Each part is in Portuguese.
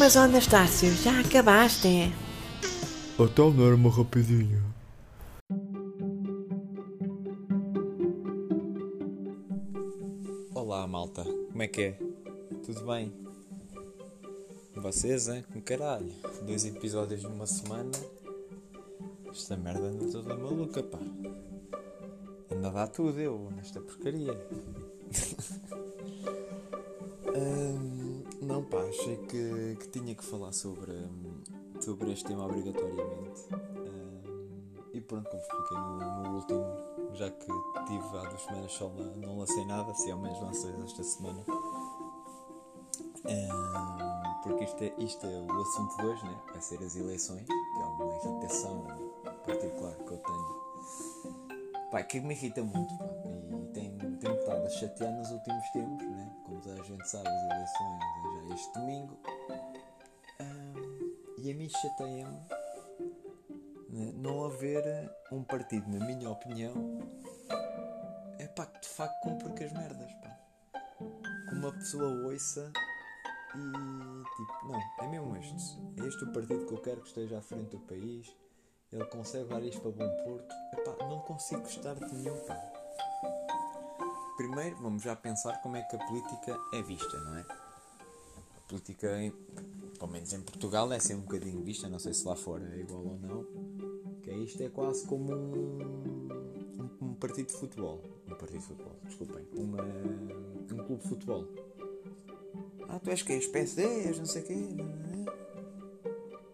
Mas ó Anastácio, já acabaste? é? Então não era uma rapidinha. Olá malta, como é que é? Tudo bem? Vocês, hein? Com caralho. Dois episódios numa semana. Esta merda anda toda maluca, pá. Anda a dar tudo eu nesta porcaria. Hum, não, pá, achei que, que tinha que falar sobre, sobre este tema obrigatoriamente. E pronto, como expliquei no, no último, já que tive há duas semanas só não, lancei nada, se ao menos lancei esta semana. Porque isto é, isto é o assunto de hoje, né? vai ser as eleições, que é uma irritação particular que eu tenho. Pá, que me irrita muito, pá, e tem, tem estado a chatear nos últimos tempos, né? como toda a gente sabe, as eleições é este domingo. E a mim chateia-me né, não haver um partido, na minha opinião, é pá, que de facto cumpre com as merdas, pá. Que uma pessoa ouça e tipo, não, é mesmo este. É este o partido que eu quero que esteja à frente do país. Ele consegue levar isto para bom porto. Epá, não consigo gostar de nenhum, pá. Primeiro, vamos já pensar como é que a política é vista, não é? Política, em, pelo menos em Portugal, é assim um bocadinho vista, não sei se lá fora é igual ou não. Que é isto é quase como um, um, um partido de futebol. Um partido de futebol, desculpem. Uma, um clube de futebol. Ah, tu és que és PSD, és não sei quê. Não é?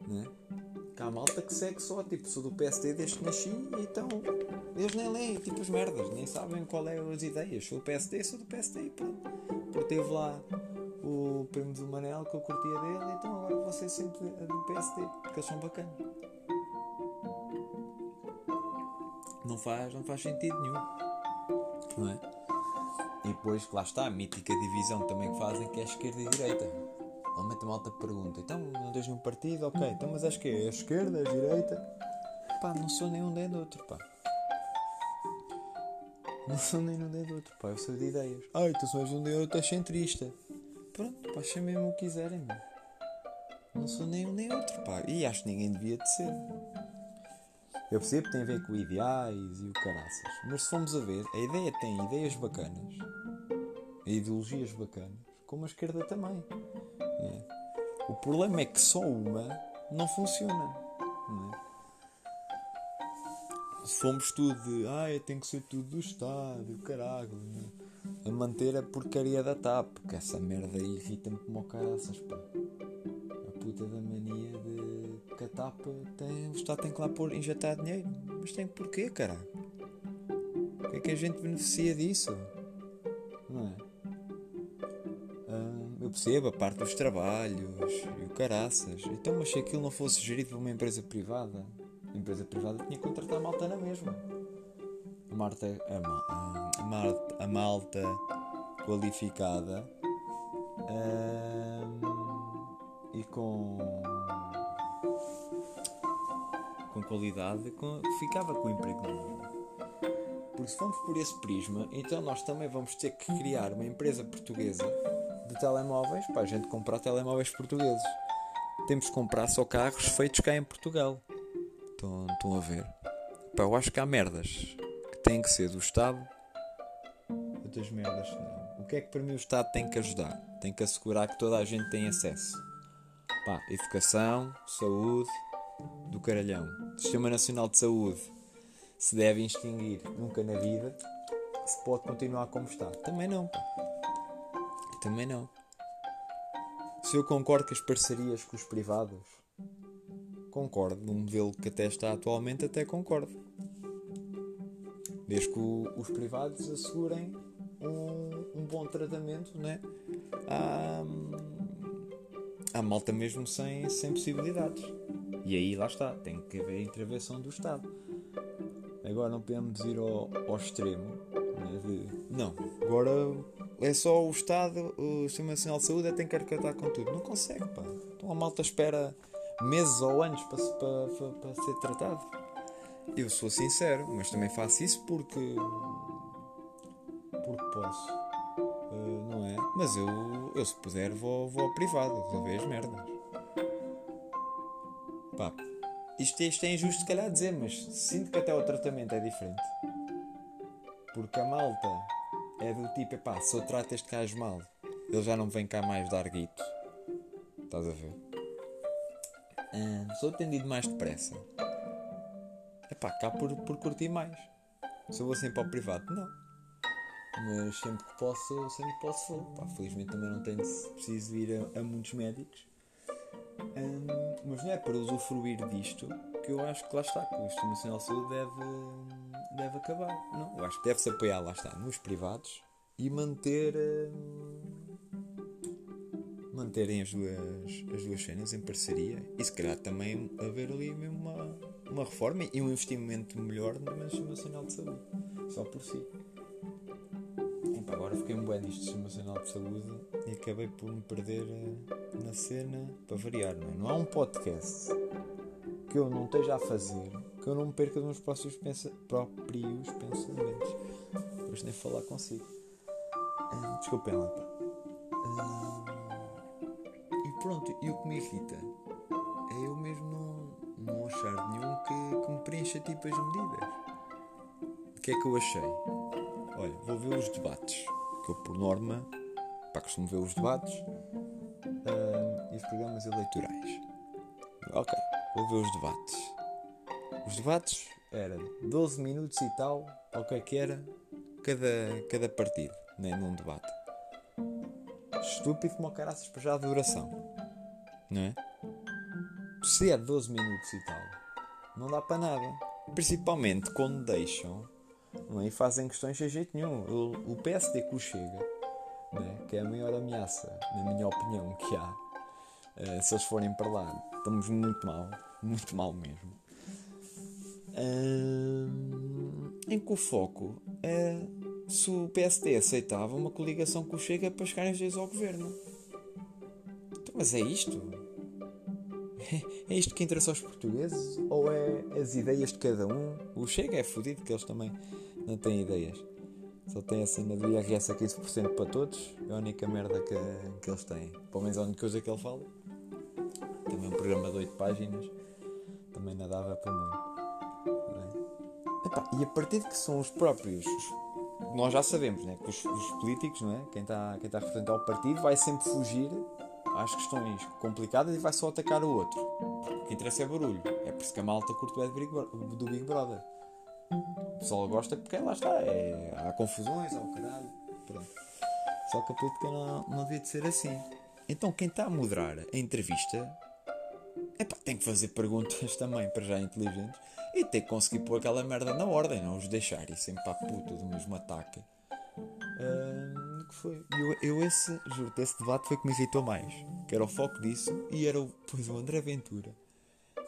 Não é? Há malta que segue só, tipo, sou do PSD desde que nasci, então eles nem leem, tipo, as merdas, nem sabem qual é as ideias. Sou do PSD, sou do PSD e pronto. Porque teve lá o primo do Manel que eu curtia dele, então agora vou ser sempre do PSD, porque eles são bacanas. Não faz, não faz sentido nenhum. Não é? E depois, lá está, a mítica divisão também que fazem, que é esquerda e direita. Normalmente a malta pergunta, então não tens nenhum partido? Ok, então mas és que é? a esquerda, a direita? Pá, não sou nenhum nem do outro, pá. Não sou nem um nem do outro, pá, eu sou de ideias. Ah, então sou um nem outro, és centrista. Pronto, pá, chamem-me o que quiserem, meu. Não sou nem um nem outro, pá. E acho que ninguém devia de ser. Eu percebo que tem a ver com ideais e o caraças. Mas se formos a ver, a ideia tem ideias bacanas, ideologias bacanas, como a esquerda também. É. O problema é que só uma não funciona. Não é? Se formos tudo de ah, tem que ser tudo do Estado, caralho, é? A manter a porcaria da TAP, porque essa merda irrita-me como caraças, pá. A puta da mania de que a TAP tem, o Estado tem que lá pôr, injetar dinheiro. Mas tem porquê, caralho? O que é que a gente beneficia disso? Não é? eu percebo a parte dos trabalhos e o caraças. Então, mas se aquilo não fosse gerido por uma empresa privada, a empresa privada tinha que contratar malta na mesma. Marta, a, ma, a, malta, qualificada e com, com qualidade com, ficava com o emprego na. Porque se formos por esse prisma, então nós também vamos ter que criar uma empresa portuguesa de telemóveis para a gente comprar telemóveis portugueses. Temos que comprar só carros feitos cá em Portugal. Estão, estão a ver? Pá, eu acho que há merdas têm que ser do Estado. Outras merdas não. O que é que para mim o Estado tem que ajudar? Tem que assegurar que toda a gente tem acesso. Pá, educação, saúde, do caralhão. Sistema Nacional de Saúde se deve extinguir nunca na vida. Se pode continuar como está. Também não. Também não. Se eu concordo com as parcerias com os privados, concordo. No modelo que até está atualmente, até concordo. Desde que o, os privados assegurem um, um, bom tratamento né? à, à malta mesmo sem, sem possibilidades. E aí lá está, tem que haver intervenção do Estado. Agora não podemos ir ao, ao extremo né? de, não, agora é só o Estado, o Sistema Nacional de Saúde é tem que arcatar com tudo. Não consegue, pá. Então a malta espera meses ou anos para, para, para, para ser tratado. Eu sou sincero, mas também faço isso porque. porque posso. Uh, não é? Mas eu, eu se puder, vou, vou ao privado resolver as merdas. Pá, isto, isto é injusto, se calhar, dizer, mas sinto que até o tratamento é diferente. Porque a malta é do tipo: pá, se eu trato este gajo mal, ele já não vem cá mais dar guito. Estás a ver? Ah, sou atendido mais depressa. Epá, cá por, por curtir mais. Se eu vou sempre ao privado, não. Mas sempre que posso, sempre que posso. Pá, felizmente também não tenho preciso ir a, a muitos médicos. Mas não é para usufruir disto que eu acho que lá está, que o Sistema Nacional de Saúde deve, deve acabar. Não, eu acho que deve-se apoiar, lá está, nos privados e manter. Manterem as duas, as duas cenas em parceria e se calhar também haver ali mesmo uma, uma reforma e um investimento melhor no Sistema Nacional de Saúde, só por si. Epa, agora fiquei um bom nisto Sistema Nacional de Saúde e acabei por me perder eh, na cena para variar, não é? Não há um podcast que eu não esteja a fazer que eu não me perca dos meus próprios, pensa próprios pensamentos. Hoje nem falar consigo. Ah, desculpem lá, pá. Ah, e pronto, e o que me irrita é eu mesmo não, não achar nenhum que, que me preencha tipo as medidas. O que é que eu achei? Olha, vou ver os debates, que eu por norma, pá, costumo ver os debates ah, e os programas eleitorais. Ok, vou ver os debates. Os debates eram 12 minutos e tal, ou o que é que era, cada, cada partido, né, num debate. Estúpido como o caraças para já a duração, não é? Se é 12 minutos e tal, não dá para nada. Principalmente quando deixam não é? e fazem questões sem jeito nenhum. O, o PSD que o chega, é? que é a maior ameaça, na minha opinião, que há, eh, se eles forem para lá, estamos muito mal, muito mal mesmo. Hum, em que o foco é se o PSD aceitava uma coligação com o Chega para chegarem os dois ao governo. Então, mas é isto? É isto que interessa aos portugueses? Ou é as ideias de cada um? O Chega é fodido que eles também não têm ideias. Só tem a cena do IRS a 15% para todos. É a única merda que, que eles têm. Pelo menos a única coisa que ele fala. Também um programa de 8 páginas. Também nadava para muito. É? E a partir de que são os próprios nós já sabemos né, que os, os políticos, não é? quem está quem tá a representar o partido, vai sempre fugir às questões complicadas e vai só atacar o outro. O que interessa é barulho. É por isso que a malta curte o do Big Brother. O pessoal gosta porque lá está. É, há confusões, ao caralho. Pronto. Só que a política não, não devia de ser assim. Então quem está a moderar a entrevista epá, tem que fazer perguntas também para já inteligentes e tem que conseguir pôr aquela merda na ordem, não os deixar e sempre para a puta do mesmo ataque. Que foi? Eu, eu esse, juro esse debate foi que me irritou mais. Que era o foco disso e era o, pois, o André Ventura.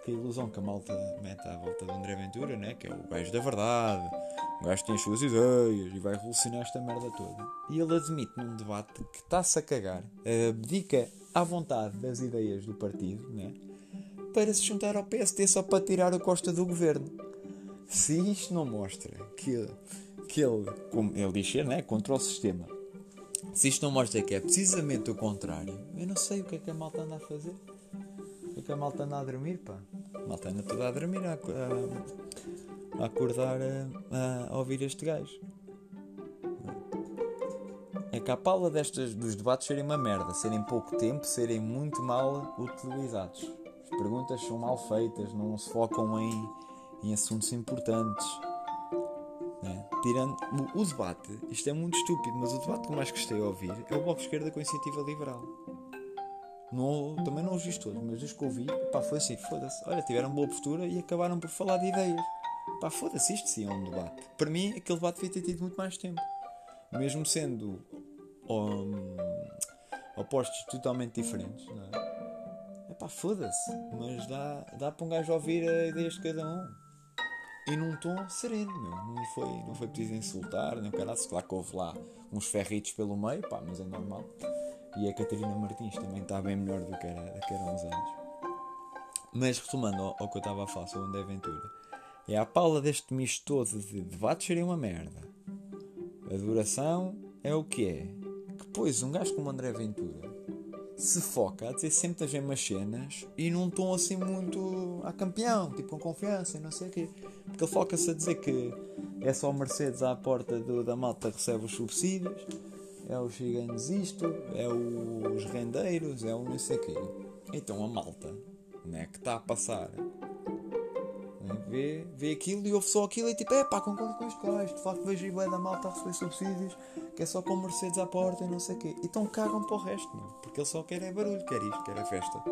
Que a ilusão que a malta mete à volta do André Ventura, né? que é o gajo da verdade, o gajo tem as suas ideias e vai revolucionar esta merda toda. E ele admite num debate que está-se a cagar, abdica à vontade das ideias do partido, né? para se juntar ao PSD só para tirar a costa do governo. Se isto não mostra que, que ele, como ele diz ser, né, contra o sistema, se isto não mostra que é precisamente o contrário, eu não sei o que é que a malta anda a fazer. O que é que a malta anda a dormir, pá? A malta anda toda a dormir, a, a, a acordar, a, a, ouvir este gajo. É que a pala destas, dos debates serem uma merda, serem pouco tempo, serem muito mal utilizados. As perguntas são mal feitas, não se focam em, em assuntos importantes. Tirando o, o, debate, isto é muito estúpido, mas o debate que mais gostei de ouvir é o Bloco Esquerda com Iniciativa Liberal. Não, também não os vi todos, mas os que ouvi, pá, foi assim: foda-se. Olha, tiveram boa postura e acabaram por falar de ideias. Pá, foda-se, isto sim é um debate. Para mim, aquele debate devia ter tido muito mais tempo. Mesmo sendo um, opostos totalmente diferentes, não é? pá, foda-se. Mas dá, dá para um gajo ouvir a ideias de cada um. E num tom sereno. Não foi, não foi preciso insultar, nem o caralho. Claro que houve lá uns ferritos pelo meio, pá, mas é normal. E a Catarina Martins também está bem melhor do que era, do que era há uns anos. Mas retomando ao, ao que eu estava a falar sobre o André Ventura, é a pala deste misto todo de debates seria uma merda. A duração é o que é. Que pois um gajo como André Ventura se foca a dizer sempre as mesmas cenas e num tom assim muito a campeão, tipo com confiança e não sei o quê. Porque ele foca-se a dizer que é só Mercedes à porta do, da malta que recebe os subsídios, é os gigantes isto, é os rendeiros, é o não sei quê. Então a malta né, que está a passar né, vê, vê aquilo e ouve só aquilo e tipo, é pá, concordo com isto, gajo, de facto vejo bem da malta a receber subsídios, que é só com Mercedes à porta e não sei o quê. Então cagam para o resto, meu, porque ele só quer é barulho, quer isto, quer a festa.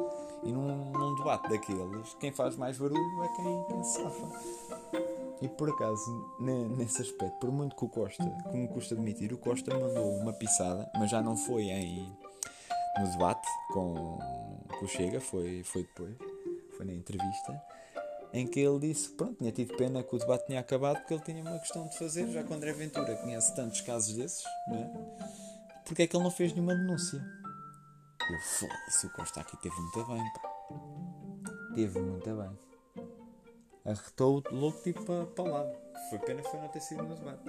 E num, num debate daqueles, quem faz mais barulho é quem, quem se safa. E por acaso, nesse aspecto, por muito que o Costa, que me custa admitir, o Costa mandou uma pisada, mas já não foi em, no debate com, com o Chega, foi, foi depois, foi na entrevista, em que ele disse pronto, tinha tido pena que o debate tinha acabado porque ele tinha uma questão de fazer, já o André Ventura conhece tantos casos desses, não é? porque é que ele não fez nenhuma denúncia? Eu foda-se, o Costa aqui teve muito bem, pá. Teve muito bem arretou logo tipo para, lá. Foi pena foi não ter sido no debate.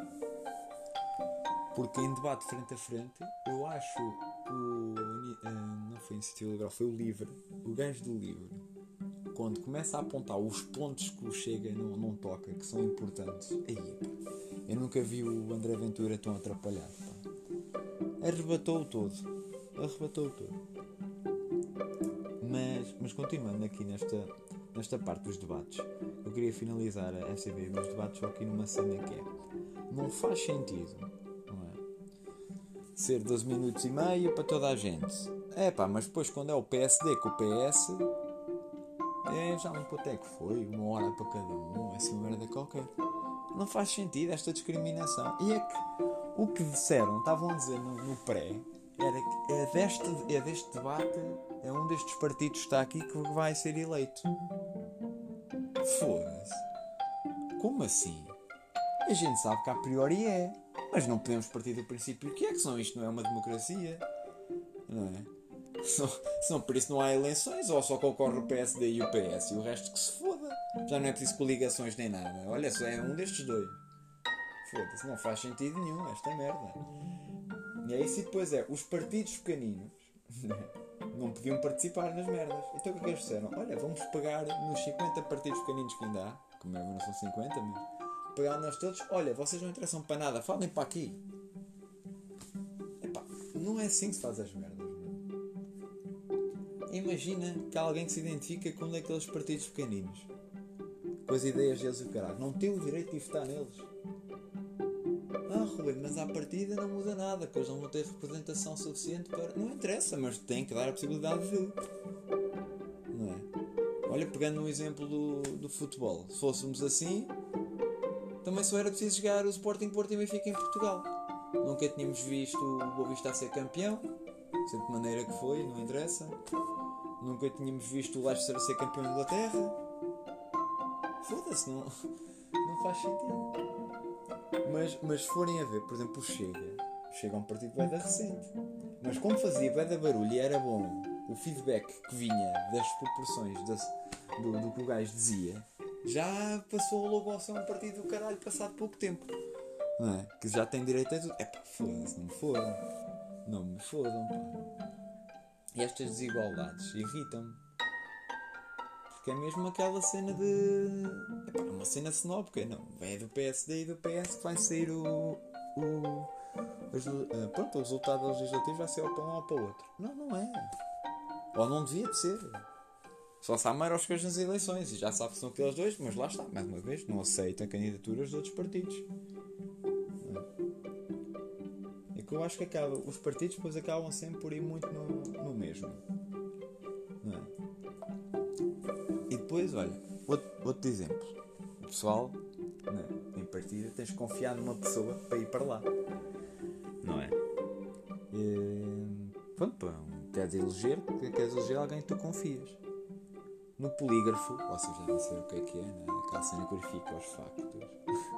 Porque em debate frente a frente, eu acho o. Uh, não foi Iniciativa Liberal, foi o Livre, o gajo do Livre, quando começa a apontar os pontos que o Chega não, não toca, que são importantes, aí, eu nunca vi o André Ventura tão atrapalhado. Pá. Arrebatou-o todo. Arrebatou-o todo. Mas, mas continuando aqui nesta, nesta parte dos debates, eu queria finalizar a FCB dos debates só aqui numa cena que é não faz sentido não é? ser 12 minutos e meio para toda a gente. É pá, mas depois quando é o PSD com o PS é já um quanto é que foi, uma hora para cada um, é assim uma merda qualquer. Não faz sentido esta discriminação. E é que o que disseram, estavam a dizer no, no pré, era que é deste, é deste debate, é um destes partidos que está aqui que vai ser eleito. Foda-se. Como assim? A gente sabe que a priori é. Mas não podemos partir do princípio que é, que senão isto não é uma democracia. Não é? Senão, por isso não há eleições, ou só concorre o PSD e o PS, e o resto que se foda. Já não é preciso coligações nem nada. Olha, só é um destes dois. Foda-se, não faz sentido nenhum esta merda. E é isso e depois é, os partidos pequeninos não podiam participar nas merdas. Então o que é que eles disseram? Olha, vamos pegar nos 50 partidos pequeninos que ainda há, como é não são 50, mas pegar nós todos, olha, vocês não interessam para nada, falem para aqui. Epá, não é assim que se faz as merdas. Imagina que há alguém que se identifica com um daqueles partidos pequeninos, com as ideias deles e o caralho, não tem o direito de votar neles. Ah, Rui, mas à partida não muda nada, porque eles não vão ter representação suficiente para. Não interessa, mas tem que dar a possibilidade de. Não é? Olha, pegando no exemplo do, do futebol, se fôssemos assim, também só era preciso jogar o Sporting Porto e Benfica em Portugal. Nunca tínhamos visto o Boa Vista a ser campeão, seja de maneira que foi, não interessa. Nunca tínhamos visto o Leicester a ser campeão da Inglaterra. Foda-se, não, não faz sentido. Mas, mas se forem a ver, por exemplo, o Chega, Chega a um partido bem recente. Mas como fazia bem da barulho e era bom o feedback que vinha das proporções do, do que o gajo dizia, já passou logo a ser um partido do caralho passado pouco tempo. Não é? Que já tem direito a tudo. É pá, foda-se, não me fodam. Não me fodam, pá. E estas desigualdades irritam-me que é mesmo aquela cena de. Epá, uma cena snóbica, não. É do PSD e do PS que vai sair o. o os, uh, pronto, o resultado legislativo vai ser ou para um ou para o outro. Não, não é. Ou não devia de ser. Só se há maroscas nas eleições e já sabe que são aqueles dois, mas lá está, mais uma vez, não aceita candidaturas de outros partidos. É que eu acho que acaba, os partidos depois acabam sempre por ir muito no, no mesmo. Depois, olha, outro, outro exemplo. O pessoal, né, em partida, tens de confiar numa pessoa para ir para lá. Não é? E, pronto, queres eleger, queres eleger alguém que tu confias. No polígrafo, vocês não sei o que é que é, né? aquela cena que verifica os factos.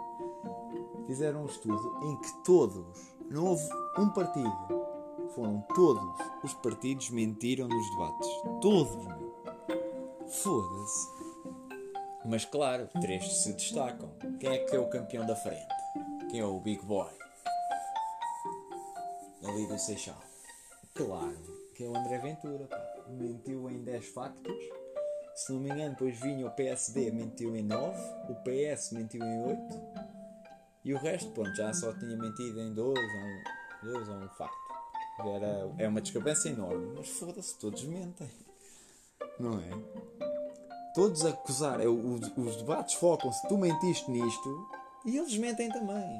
Fizeram um estudo em que todos, não houve um partido, foram todos os partidos mentiram nos debates. Todos. Foda-se. Mas claro, três se destacam. Quem é que é o campeão da frente? Quem é o Big Boy? Ali do Seixal. Claro que é o André Ventura, pá. Mentiu em 10 factos. Se não me engano, depois vinha o PSD, mentiu em 9. O PS mentiu em 8. E o resto, pronto, já só tinha mentido em 2 ou um, dois ou um facto. Era, é uma discrepância enorme. Mas foda-se, todos mentem. Não é? Todos acusar. é, Os, os debates focam-se, tu mentiste nisto. E eles mentem também.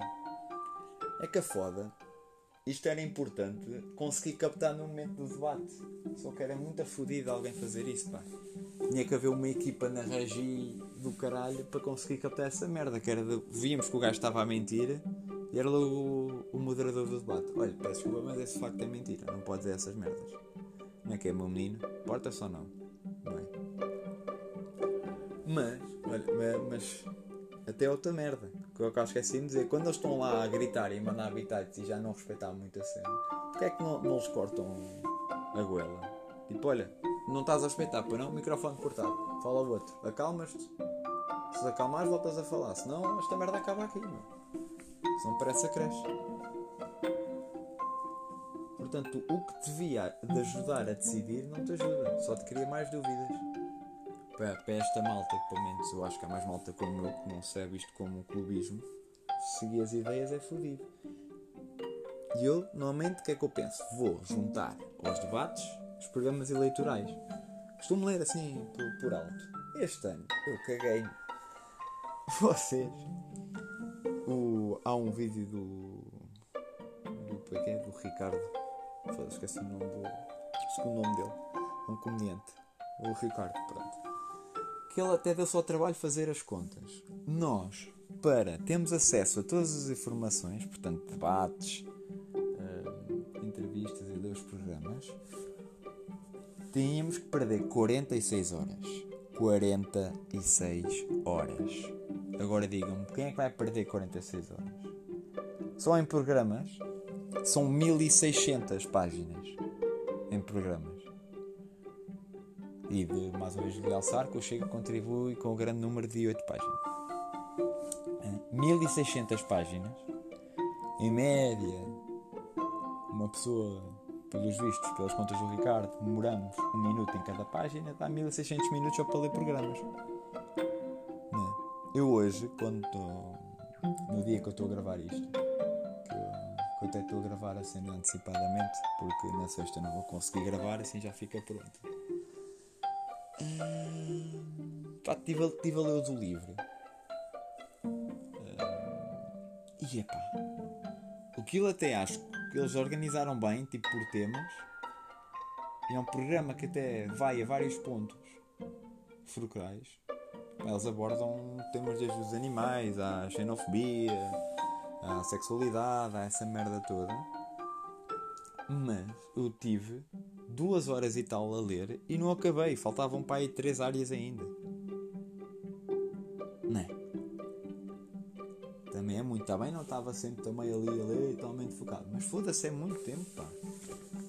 É que a foda. Isto era importante conseguir captar no momento do debate. Só que era muito fodido alguém fazer isso, pá. Tinha que haver uma equipa na regi do caralho para conseguir captar essa merda. Que era de, víamos que o gajo estava a mentir e era logo o, o moderador do debate. Olha, peço desculpa, mas esse facto é mentira. Não pode dizer essas merdas. Como é que é, meu menino? Porta-se ou não? Bem. Mas, olha, ma- mas, até outra merda, que eu que esqueci de dizer, quando eles estão lá a gritar e mandar habitats e já não respeitar muito a cena, porque é que não, não eles cortam a goela? Tipo, olha, não estás a respeitar, para não, microfone cortado, fala o outro, acalmas-te, se acalmares voltas a falar, senão esta merda acaba aqui, meu. Senão parece a creche. Portanto, o que te devia de ajudar a decidir não te ajuda, só te cria mais dúvidas para, para esta malta, que pelo menos eu acho que há mais malta como eu que não serve isto como um clubismo, seguir as ideias é fodido. E eu, normalmente, o que é que eu penso? Vou juntar aos debates os programas eleitorais. Costumo ler assim por, por alto. Este ano eu caguei. Vocês. O, há um vídeo do. do. é é? Do Ricardo. Foda-se, esqueci o nome do. o segundo nome dele. Um comediante. O Ricardo, pronto que ele até deu só trabalho fazer as contas. Nós, para termos acesso a todas as informações, portanto, debates, eh, entrevistas e dois programas, tínhamos que perder 46 horas. 46 horas. Agora digam-me, quem é que vai perder 46 horas? Só em programas são 1600 páginas em programas. E de mais uma vez realçar que o Chega contribui com o grande número de 8 páginas. Eh, 1600 páginas. Em média, uma pessoa, pelos vistos, pelas contas do Ricardo, demoramos um minuto em cada página, dá 1600 minutos só para ler programas. Não é? Eu hoje, quando no dia que eu estou a gravar isto, que eu, que eu até estou a gravar a cena antecipadamente, porque na sexta não vou conseguir gravar, assim já fica pronto. Pá, estive a, estive a ler o do livro. Hum, e epá, o que eu até acho que eles organizaram bem, tipo por temas. E é um programa que até vai a vários pontos fulcrais. Eles abordam temas desde os animais, à xenofobia, à sexualidade, a essa merda toda. Mas eu tive duas horas e tal a ler e não acabei. Faltavam para aí três áreas ainda. Não é? Também é muito. Está bem, não estava sempre também ali a ler totalmente focado. Mas foda-se, é muito tempo, pá.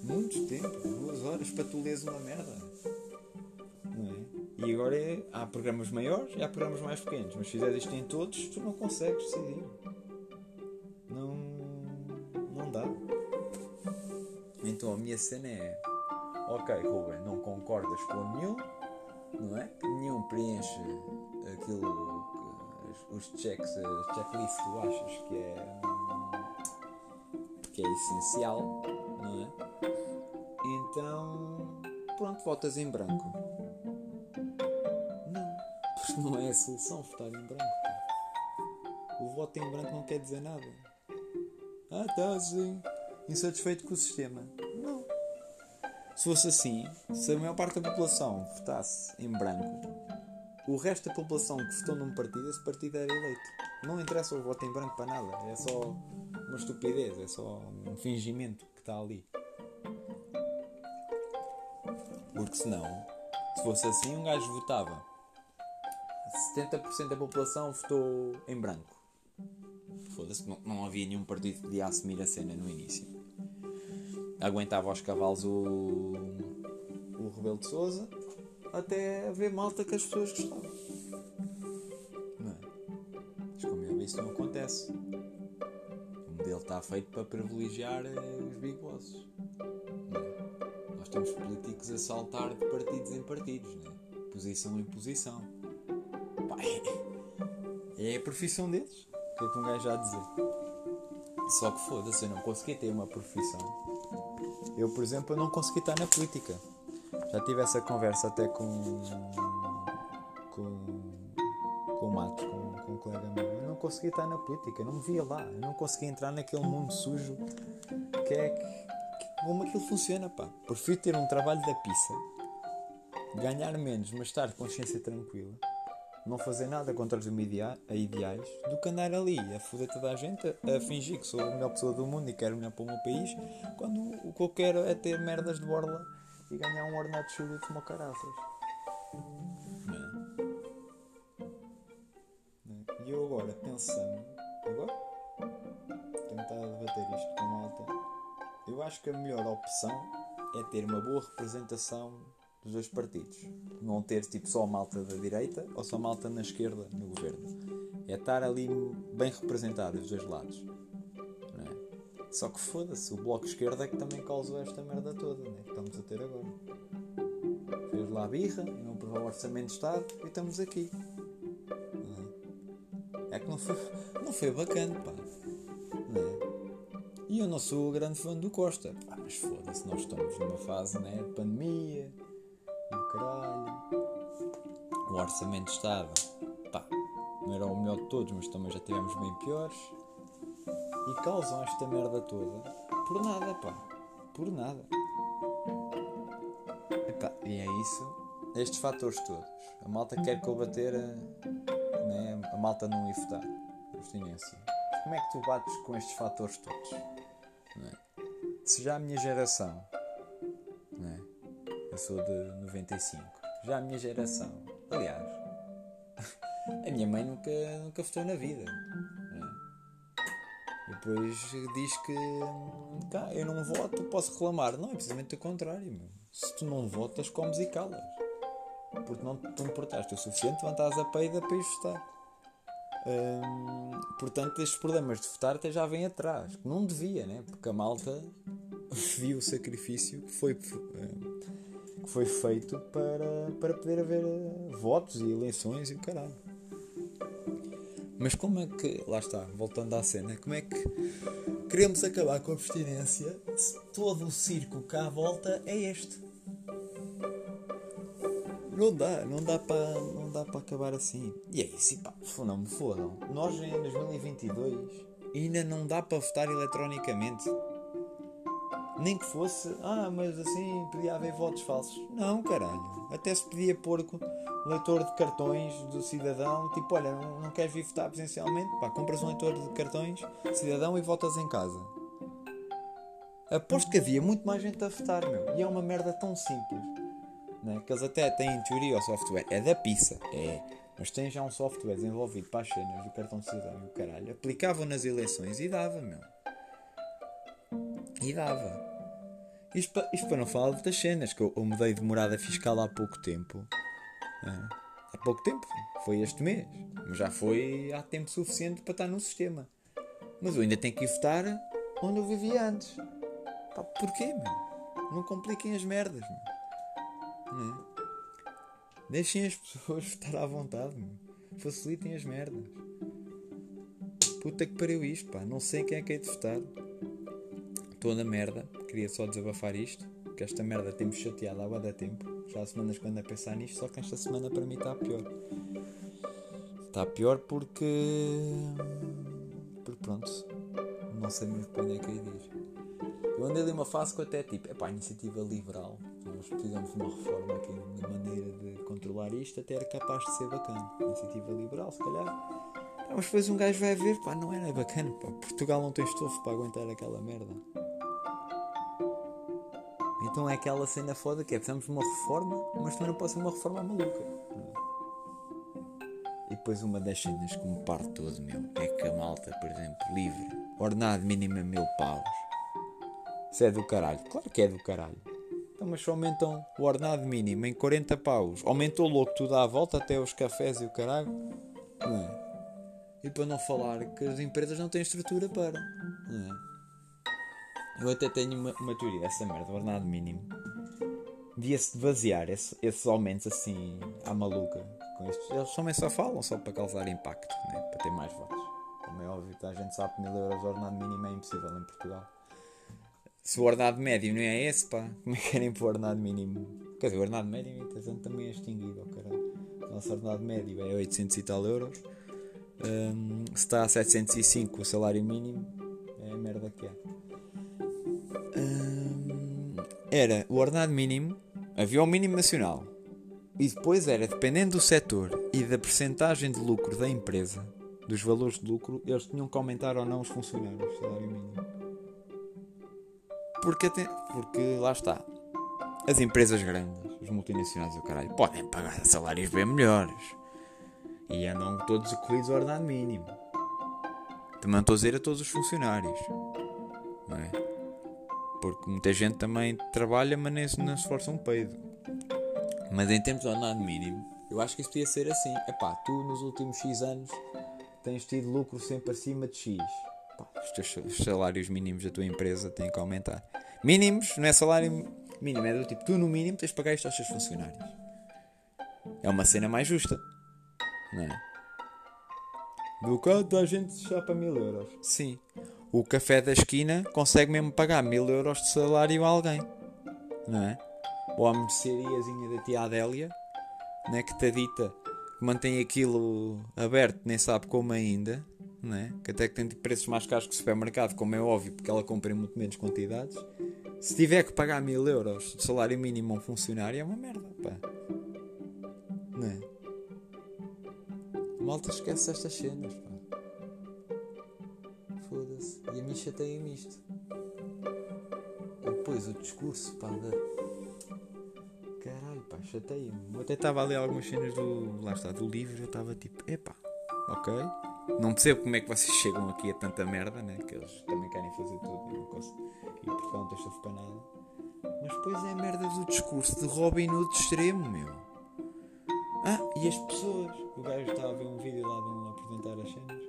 Muito tempo. Duas horas para tu leres uma merda. Não é? E agora é, há programas maiores e há programas mais pequenos. Mas se fizeres isto em todos, tu não consegues decidir. Não. Não dá. Então a minha cena é. Ok, Ruben, não concordas com nenhum, não é? Nenhum preenche aquilo que os checks, as checklists que tu achas que é. que é essencial, não é? Então. pronto, votas em branco. Não, porque não é a solução votar em branco. O voto em branco não quer dizer nada. Ah, tá assim. Insatisfeito com o sistema. Se fosse assim, se a maior parte da população votasse em branco, o resto da população que votou num partido, esse partido era eleito. Não interessa o voto em branco para nada. É só uma estupidez, é só um fingimento que está ali. Porque senão, se fosse assim, um gajo votava. 70% da população votou em branco. Foda-se, não, não havia nenhum partido que podia assumir a cena no início. Aguentava aos cavalos o, o Rebelo de Souza até haver malta que as pessoas gostavam. Não é? Mas como eu isso não acontece. O modelo está feito para privilegiar eh, os big bosses. É? Nós temos políticos a saltar de partidos em partidos, né? posição em posição. É, é a profissão deles. O que é que um gajo já a dizer? Só que foda-se, eu não consegui ter uma profissão. Eu, por exemplo, não consegui estar na política. Já tive essa conversa até com. com. com o Matos, com, com um colega meu. Eu não consegui estar na política, eu não me via lá. Eu não consegui entrar naquele mundo sujo que é. Que, como aquilo funciona, pá. Prefiro ter um trabalho da pizza, ganhar menos, mas estar de consciência tranquila não fazer nada contra os ideais do que andar ali a foder toda a gente, a, fingir que sou a melhor pessoa do mundo e quero melhor para o meu país, quando o que eu quero é ter merdas de borla e ganhar um ordenado de churuto caraças. E eu agora, pensando, agora, tentar debater isto com malta, eu acho que a melhor opção é ter uma boa representação dos dois partidos. Não ter tipo só a malta da direita ou só a malta na esquerda no governo. É estar ali bem representado os dois lados. É? Só que foda-se, o bloco esquerdo é que também causou esta merda toda né? que estamos a ter agora. Fez lá a birra não aprovou o orçamento de Estado e estamos aqui. É? é que não foi, não foi bacana, pá. É? E eu não sou grande fã do Costa. Pá, mas foda-se, nós estamos numa fase né, de pandemia caralho. O orçamento de Estado, pá, não era o melhor de todos, mas também já tivemos bem piores. E causam esta merda toda por nada, pá. Por nada. Epá, e é isso. Estes fatores todos. A malta quer combater a, né, a malta não ir votar. Abstinência. Como é que tu bates com estes fatores todos? É? Se já a minha geração sou de 95. Já a minha geração. Aliás, a minha mãe nunca, nunca votou na vida. Né? Depois diz que eu não voto, posso reclamar. Não, é precisamente o contrário. Meu. Se tu não votas, comes e calas. Porque não te importaste o suficiente, levantas a peida para ir votar. Hum, portanto, estes problemas de votar até já vêm atrás. Não devia, né? Porque a malta viu o sacrifício que foi hum, que foi feito para, para poder haver eh, votos e eleições e o caralho. Mas como é que. Lá está, voltando à cena, como é que queremos acabar com a abstinência se todo o circo cá à volta é este? Não dá, não dá para não dá para acabar assim. E é isso, pá, não me fodam. Nós em 2022 ainda não dá para votar eletronicamente. Nem que fosse, ah, mas assim podia haver votos falsos. Não, caralho. Até se podia pôr leitor de cartões do cidadão. Tipo, olha, não, não queres vir votar presencialmente? Pá, compras um leitor de cartões cidadão e votas em casa. Aposto que havia muito mais gente a votar, meu. E é uma merda tão simples. Né? Que eles até têm em teoria o software. É da pizza. É. Mas tem já um software desenvolvido para as cenas do cartão de cidadão e o caralho. Aplicavam nas eleições e dava, meu. E dava. Isto para, isto para não falar das cenas, que eu, eu mudei de morada fiscal há pouco tempo. Há pouco tempo, foi este mês. Mas já foi há tempo suficiente para estar no sistema. Mas eu ainda tenho que ir votar onde eu vivia antes. Pá, porquê, meu? Não compliquem as merdas, meu. É? Deixem as pessoas votar à vontade, meu. Facilitem as merdas. Puta que pariu isto, pá. Não sei quem é que é de votar. Estou na merda queria só desabafar isto, que esta merda tem-me chateado há bastante tempo. Já há semanas que ando a pensar nisto, só que esta semana para mim está pior. Está pior porque. Porque pronto, não sei muito para onde é que ia ir. Eu andei ali uma fase que até tipo, é pá, iniciativa liberal. Nós precisamos de uma reforma aqui na maneira de controlar isto, até era capaz de ser bacana. Iniciativa liberal, se calhar. Mas depois um gajo vai ver, pá, não era bacana, pá. Portugal não tem estofo para aguentar aquela merda. Então é aquela cena foda que é precisamos de uma reforma, mas também não pode ser uma reforma maluca. E depois uma das cenas que me parte todo, meu, é que a malta, por exemplo, livre, ordenado mínimo mil paus. Isso é do caralho. Claro que é do caralho. Então, mas só aumentam o ordenado mínimo em 40 paus. Aumentou logo tudo à volta, até os cafés e o caralho. Não é? E para não falar que as empresas não têm estrutura para. Eu até tenho uma, uma teoria, essa merda, o ordenado mínimo. devia-se basear esse- esses aumentos assim à maluca. Com estes. Eles também só falam só para causar impacto, né? para ter mais votos. Como é óbvio, a gente sabe que mil euros de ordenado mínimo é impossível em Portugal. Se o ordenado médio não é esse, pá, como é que querem pôr o ordenado mínimo? Quer dizer, o ordenado médio, entretanto, também é extinguido, oh, caralho. O nosso ordenado médio é 800 e tal euros. Hum, se está a 705 o salário mínimo, é a merda que é. Era o ordenado mínimo, havia o mínimo nacional. E depois era, dependendo do setor e da percentagem de lucro da empresa, dos valores de lucro, eles tinham que aumentar ou não os funcionários, salário mínimo. Porque, até, porque lá está. As empresas grandes, os multinacionais e o caralho, podem pagar salários bem melhores. E andam todos corridos ao ordenado mínimo. Também estou a dizer a todos os funcionários. Não é? Porque muita gente também trabalha, mas nem se- não se um peido. Mas em termos de ordenado mínimo, eu acho que isso podia ser assim. Epá, tu nos últimos X anos tens tido lucro sempre acima de X. Pá, os teus os salários mínimos da tua empresa têm que aumentar. Mínimos, não é salário mínimo, é do tipo, tu no mínimo tens de pagar isto aos teus funcionários. É uma cena mais justa. Não é? Do quanto a gente chapa mil euros. Sim. O café da esquina consegue mesmo pagar mil euros de salário a alguém. Não é? Ou a merceariazinha da tia Adélia, né, que te dita que mantém aquilo aberto, nem sabe como ainda, né? que até que tem preços mais caros que o supermercado, como é óbvio, porque ela compra em muito menos quantidades. Se tiver que pagar mil euros de salário mínimo a um funcionário, é uma merda, pá. Não é? A malta esquece estas cenas, pá. E a mim chateia-me isto. E depois o discurso, pá, da... Caralho, pá, chateia-me. Eu até estava a ler algumas cenas do. Lá está, do livro, eu estava tipo, epá, ok. Não percebo como é que vocês chegam aqui a tanta merda, né? Que eles também querem fazer tudo e não conseguem. E tem estofo para nada. Mas depois é merda do discurso de Robin Hood extremo, meu. Ah, e as pessoas? O gajo estava a ver um vídeo lá de um a apresentar as cenas.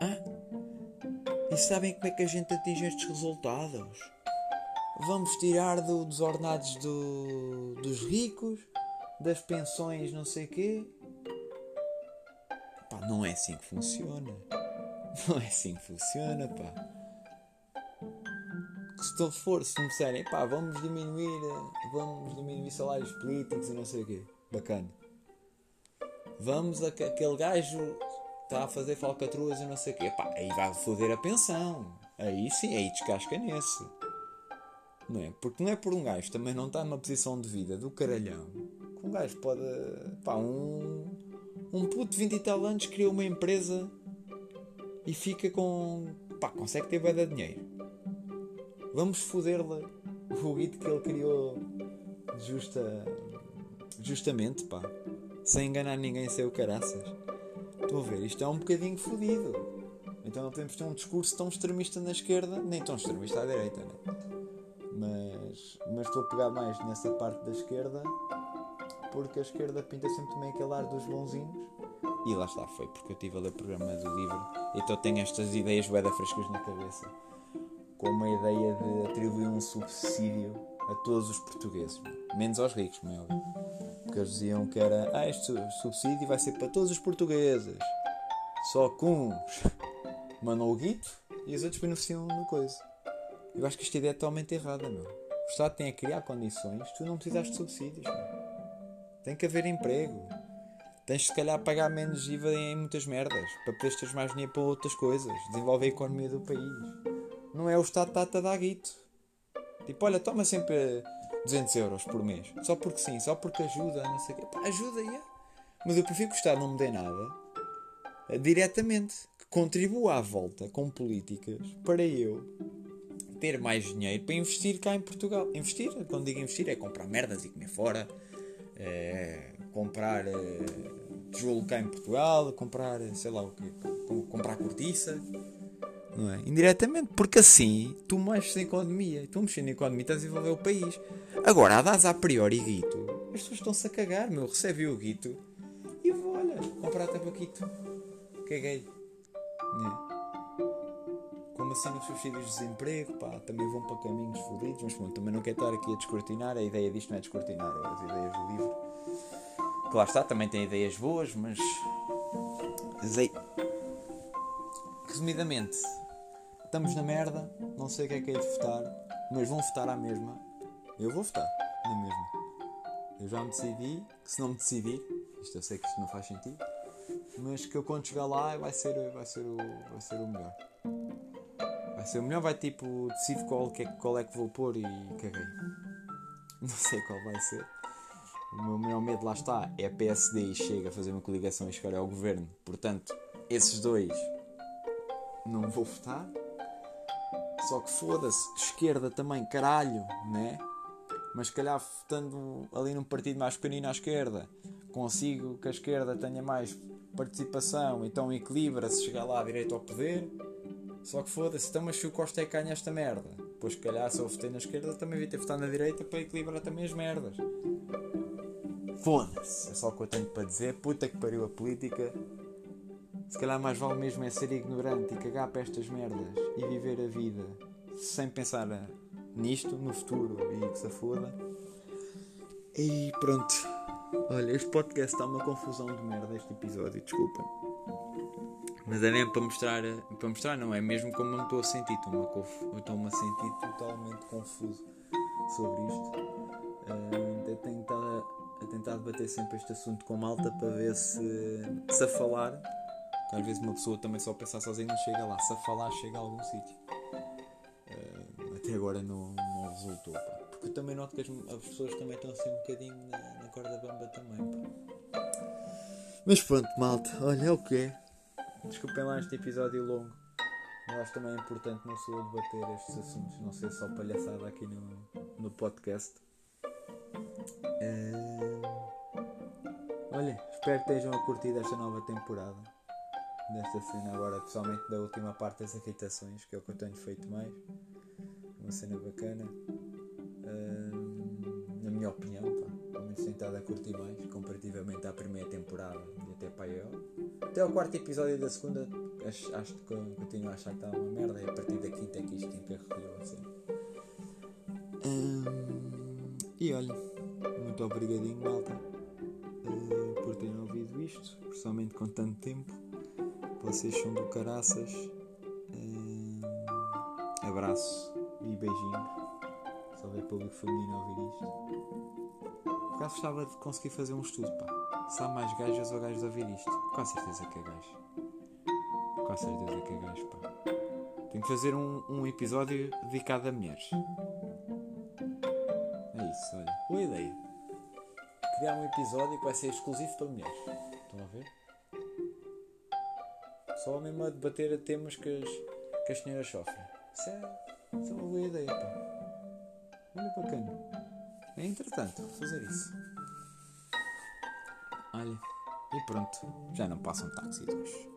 Ah, e sabem como é que a gente atinge estes resultados? Vamos tirar do- dos ordenados do- dos ricos, das pensões, não sei quê. Pá, não é assim que funciona. Não é assim que funciona, pá. Se for, se me disserem, pá, vamos diminuir, eh, vamos diminuir salários políticos e não sei o quê. Bacana. Vamos aquele gajo está a fazer falcatruas e não sei o quê. Aí vai foder a pensão. Aí sim, aí descasca nesse. Não é? Porque não é por um gajo também não está numa posição de vida do caralhão que um gajo pode. pá, um. um puto de 20 e tal anos cria uma empresa e fica com. pá, consegue ter bué de dinheiro. Vamos foder-lhe o guito que ele criou justa. justamente, pá. Sem enganar ninguém, sem o caraças. Estou a ver, isto é um bocadinho fodido. Então não podemos ter um discurso tão extremista na esquerda, nem tão extremista à direita, né? Mas, mas estou a pegar mais nessa parte da esquerda porque a esquerda pinta sempre também aquele ar dos bonzinhos. E lá está, foi porque eu estive a ler o programa do livro, então tenho estas ideias bué frescas na cabeça. Com a ideia de atribuir um subsídio a todos os portugueses, menos aos ricos, óbvio. Porque eles diziam que era, ah, este subsídio vai ser para todos os portugueses. Só que uns mandam o guito e os outros beneficiam do coisa. Eu acho que esta ideia é totalmente errada, meu. O Estado tem a criar condições, tu não precisas de subsídios, meu. Tem que haver emprego. Tens se calhar pagar menos IVA em muitas merdas para poderes ter mais dinheiro para outras coisas, desenvolver a economia do país. Não é o Estado que está a dar guito. Tipo, olha, toma sempre 200 euros por mês, só porque sim, só porque ajuda, não sei o quê. Pá, ajuda, é. Mas eu prefiro que o Estado não me dê nada eh, diretamente, que contribua à volta com políticas para eu ter mais dinheiro para investir cá em Portugal. Investir, quando digo investir, é comprar merdas e comer fora, é comprar é, tijolo cá em Portugal, comprar, sei lá o quê, com- comprar cortiça. Não é? Indiretamente, porque assim tu mexes na economia, tu mexendo na economia estás a desenvolver o país. Agora, a dás a priori guito, as pessoas estão-se a cagar, meu. Recebe o guito e vou, olha, comprar tabaquito. Caguei. É. Como cena dos subsídios de desemprego, pá, também vão para caminhos fodidos, mas pronto, também não quero estar aqui a descortinar, a ideia disto não é descortinar, é as ideias do livro. Lá está, também tem ideias boas, mas. Resumidamente, estamos na merda, não sei o que é que é de votar, mas vão votar à mesma. Eu vou votar, na mesma. Eu já me decidi, que se não me decidir, isto eu sei que isto não faz sentido, mas que eu quando chegar lá vai ser, vai ser, o, vai ser o melhor. Vai ser o melhor, vai tipo, decido qual, é, qual é que vou pôr e caguei. Não sei qual vai ser. O meu maior medo lá está é a PSD e chega a fazer uma coligação e chegar ao governo. Portanto, esses dois não vou votar. Só que foda-se, esquerda também, caralho, né? Mas se calhar votando ali num partido mais pequenino à esquerda, consigo que a esquerda tenha mais participação, então equilibra-se chegar lá direito ao poder. Só que foda-se, então mas se o Costa é que ganha esta merda. Pois se calhar se eu votei na esquerda também devia ter votado na direita para equilibrar também as merdas. Foda-se, é só o que eu tenho para dizer. Puta que pariu a política. Se calhar mais vale mesmo é ser ignorante e cagar para estas merdas e viver a vida sem pensar nisto, no futuro e que se foda. E pronto. Olha, este podcast está uma confusão de merda este episódio, desculpem. Mas é mesmo para mostrar, para mostrar, não é mesmo como eu me estou a sentir. Estou-me a sentir totalmente confuso sobre isto. Uh, tenho estado a, a tentar debater sempre este assunto com malta para ver se, se a falar às vezes uma pessoa também só pensar sozinha não chega lá. Se a falar, chega a algum sítio. Agora não, não resultou. Pá. Porque também noto que as, as, pessoas também estão assim um bocadinho na, na corda bamba também. Pá. Mas pronto, malta. Olha, é o que é. Desculpem lá este episódio longo. Mas acho também é importante não só debater estes assuntos. Não ser só palhaçada aqui no, no podcast. Uh, olha, espero que estejam a curtir esta nova temporada nesta cena agora, pessoalmente da última parte das irritações, que é o que eu tenho feito mais. Uma cena bacana. Uh, na minha opinião, pá, pelo menos tenho estado a curtir mais, comparativamente à primeira temporada e até para eu. Até ao quarto episódio da segunda, acho, acho que continuo a achar que está uma merda, e a partir da quinta é que isto encarregou assim. E olha, muito obrigadinho, malta, uh, por terem ouvido isto, principalmente com tanto tempo. Vocês são do caraças. Abraço e beijinho. Se houver público feminino a ouvir isto. Por acaso gostava de conseguir fazer um estudo, pá. Se há mais gajas ou gajos a ouvir isto. Com certeza que é gajo. Com certeza que é gajo, pá. Tenho que fazer um, um episódio dedicado a mulheres. É isso, olha. Boa ideia. Criar um episódio que vai ser exclusivo para mulheres. Estão a ver? Só mesmo a debater temas que as, que as senhoras sofrem. Isso é, isso é uma boa ideia, pá. Olha bacana. É entretanto fazer isso. Olha, e pronto, já não passa um táxi hoje.